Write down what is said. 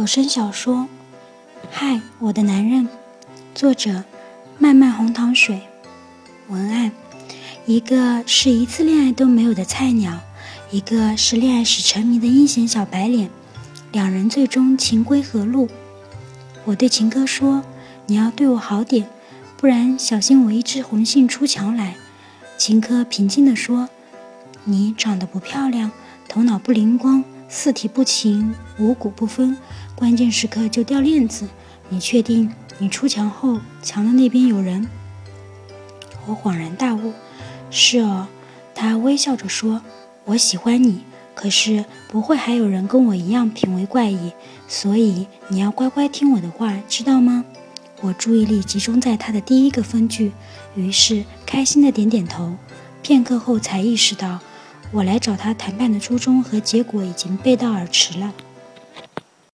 有声小说《嗨，我的男人》，作者：漫漫红糖水。文案：一个是一次恋爱都没有的菜鸟，一个是恋爱时沉迷的阴险小白脸，两人最终情归何路？我对情歌说：“你要对我好点，不然小心我一枝红杏出墙来。”情歌平静地说：“你长得不漂亮，头脑不灵光。”四体不勤，五谷不分，关键时刻就掉链子。你确定你出墙后，墙的那边有人？我恍然大悟，是哦。他微笑着说：“我喜欢你，可是不会还有人跟我一样品味怪异，所以你要乖乖听我的话，知道吗？”我注意力集中在他的第一个分句，于是开心的点点头。片刻后才意识到。我来找他谈判的初衷和结果已经背道而驰了。